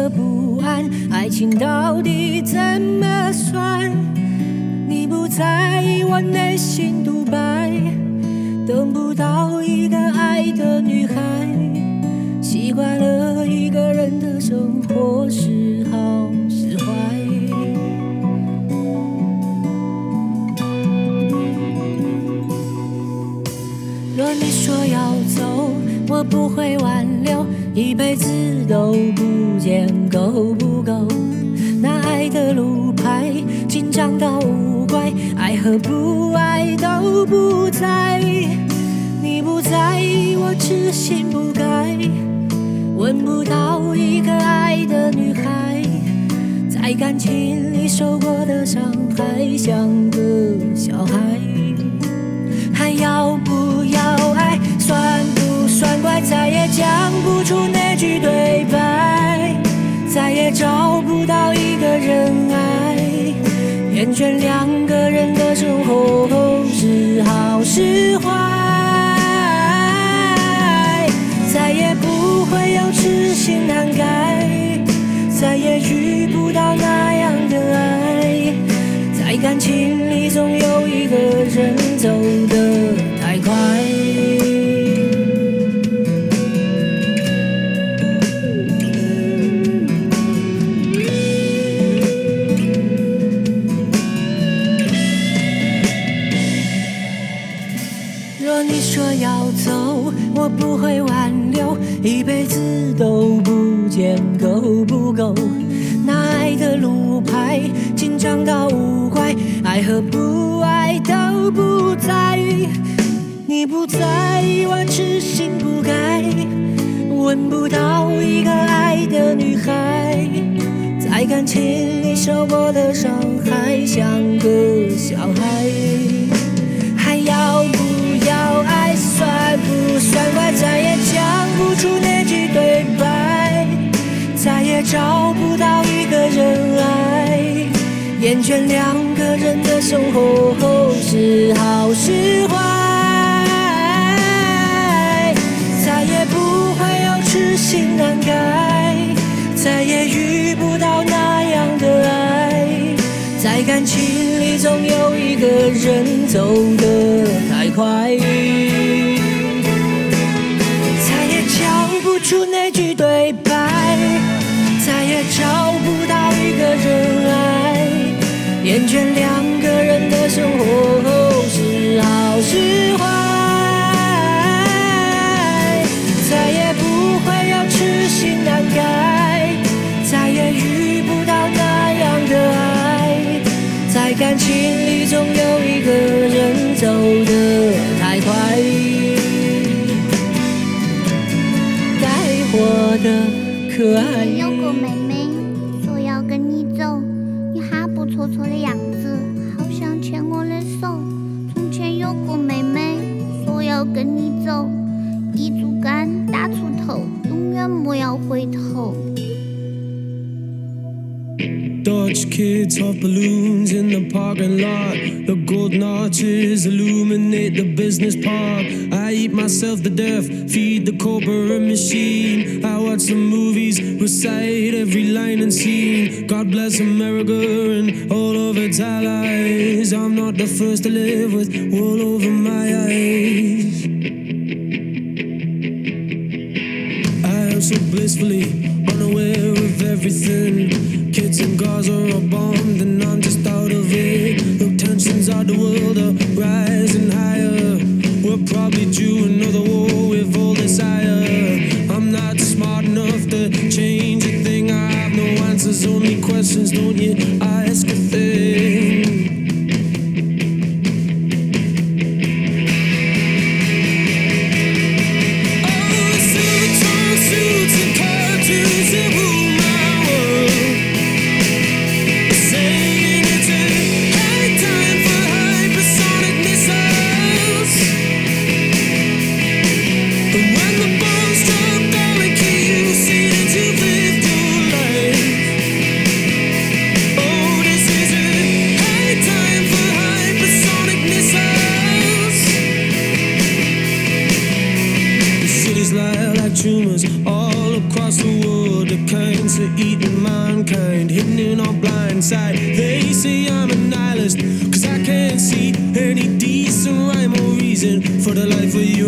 的不安，爱情到底怎么算？你不在意我内心独白，等不到一个爱的女孩，习惯了一个人的生活，是好是坏。若你说要走，我不会挽留，一辈子都不见够不够？那爱的路牌紧张到无怪，爱和不爱都不在。你不在，我痴心不改，闻不到一个爱的女孩，在感情里受过的伤害，像个小孩。还要不要爱？算不算怪？再也讲不出那句对白，找不到一个人爱，厌倦两个人的生活是好是坏，再也不会有痴心难改，再也遇不到那样的爱。在感情里，总有一个人走找不到一个人爱，厌倦两个人的生活后是好是坏，再也不会有痴心难改，再也遇不到那样的爱。在感情里，总有一个人走得太快，再也讲不出那句对白，找不到一个人爱，厌倦两个人的生活是好是坏，再也不会有痴心难改，再也遇不到那样的爱，在感情里总有一个人走得太快，该活的可爱。Off balloons in the parking lot. The golden arches illuminate the business park. I eat myself to death, feed the corporate machine. I watch the movies, recite every line and scene. God bless America and all of its allies. I'm not the first to live with wool over my eyes. I am so blissfully unaware of everything. Cars are all bombed, and I'm just out of it. The tensions of the world are rising higher. We're probably due another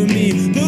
me.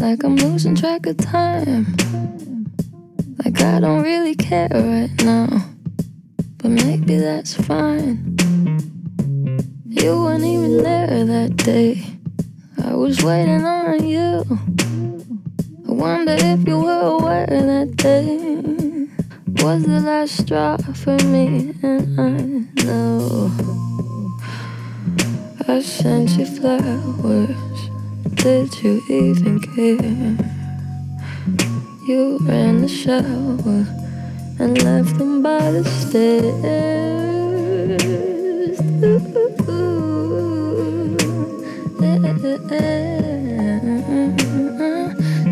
Like I'm losing track of time. Like I don't really care right now. But maybe that's fine. You weren't even there that day. I was waiting on you. I wonder if you were aware that day was the last straw for me, and I know I sent you flowers. Did you even care? You ran the shower and left them by the stairs.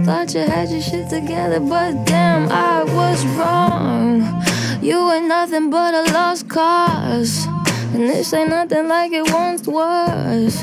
Thought you had your shit together, but damn, I was wrong. You ain't nothing but a lost cause. And this ain't nothing like it once was.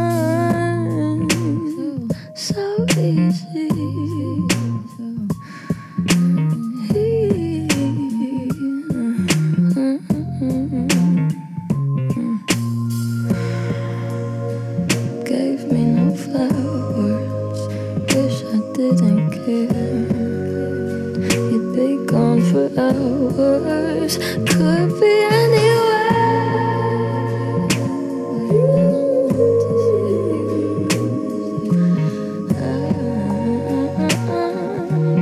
Hours. Could be anywhere.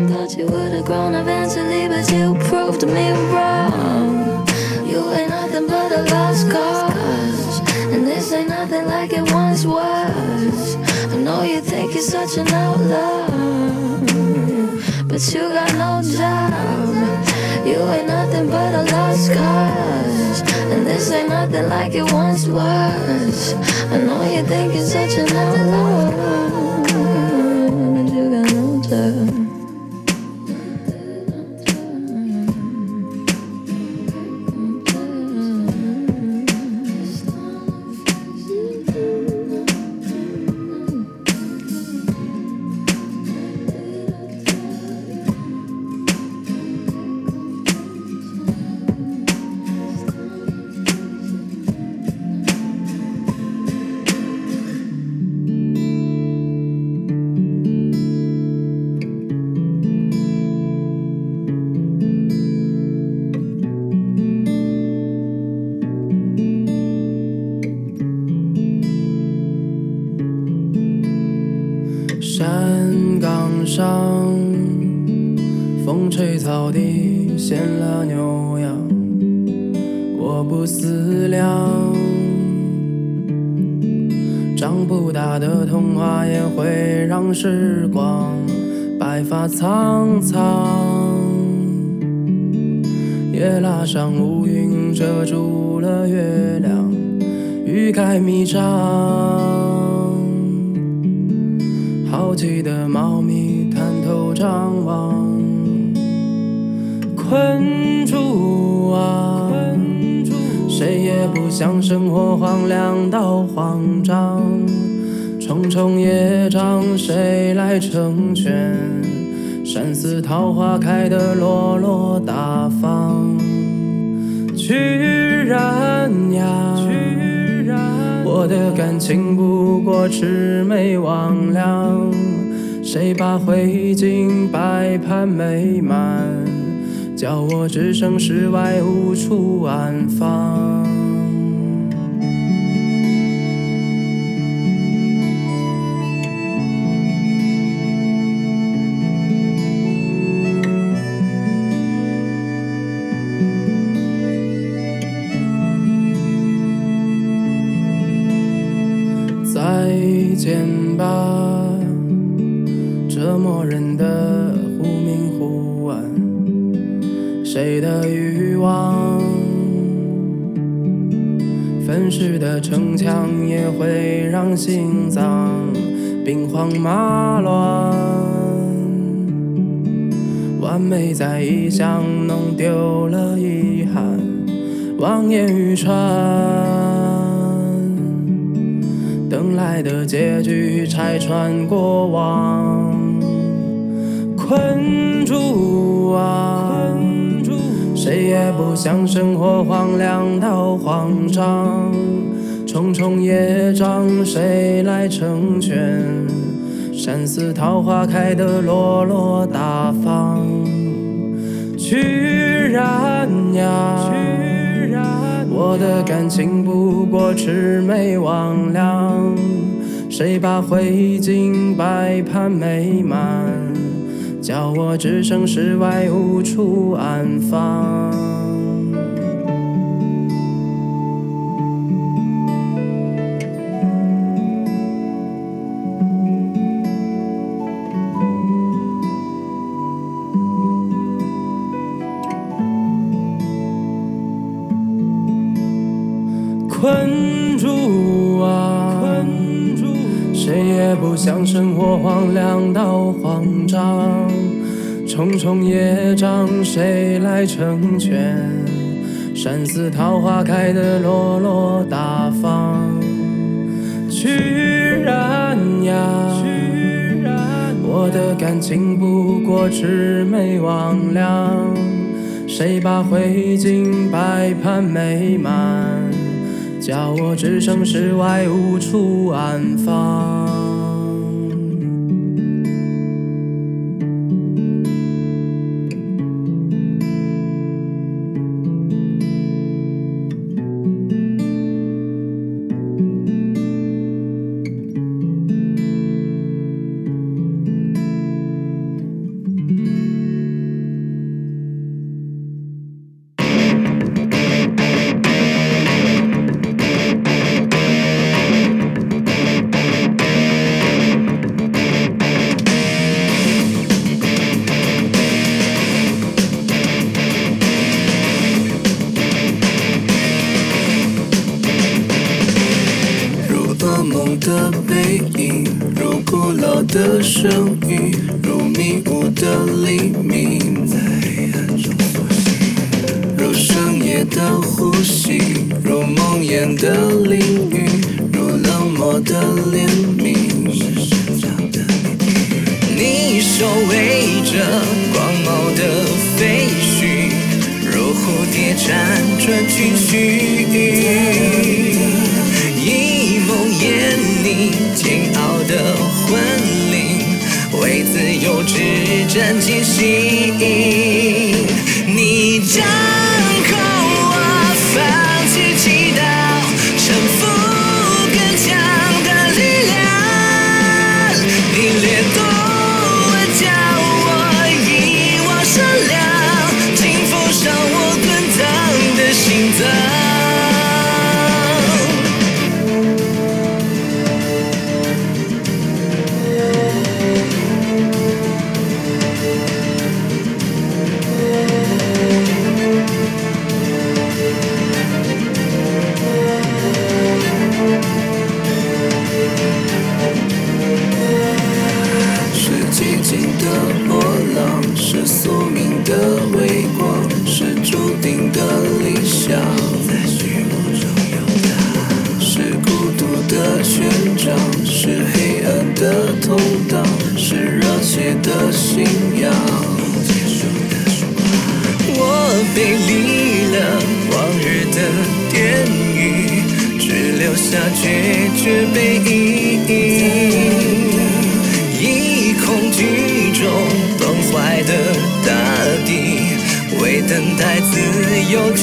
Thought you would have grown eventually, but you proved me wrong. You ain't nothing but a lost cause. And this ain't nothing like it once was. I know you think you're such an outlaw, but you got no job. You ain't nothing but a lost cause. And this ain't nothing like it once was. I know you think you're such an outlaw, 的童话也会让时光白发苍苍。夜拉上乌云遮住了月亮，欲盖弥彰。好奇的猫咪探头张望，困住啊，谁也不想生活荒凉到慌张。重重业障，谁来成全？山寺桃花开得落落大方，居然呀，我的感情不过魑魅魍魉，谁把灰烬摆盘美满，叫我置身事外无处安放。的城墙也会让心脏兵荒马乱。完美在异乡弄丢了遗憾，望眼欲穿。等来的结局拆穿过往，困住啊！谁也不想生活荒凉到慌张，重重业障谁来成全？山寺桃花开得落落大方，居然呀！我的感情不过魑魅魍魉，谁把灰烬摆盘美满？叫我置身事外，无处安放。不想生活荒凉到慌张。重重业障，谁来成全？山寺桃花开得落落大方。居然呀！我的感情不过魑魅魍魉，谁把灰烬摆盘美满？叫我置身事外，无处安放。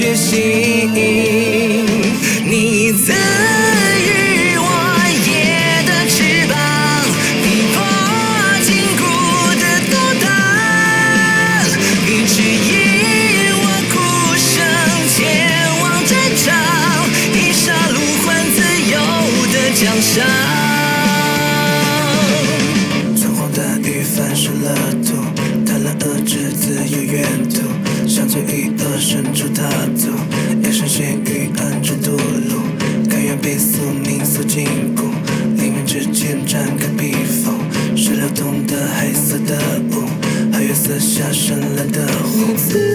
由觉醒。你在是流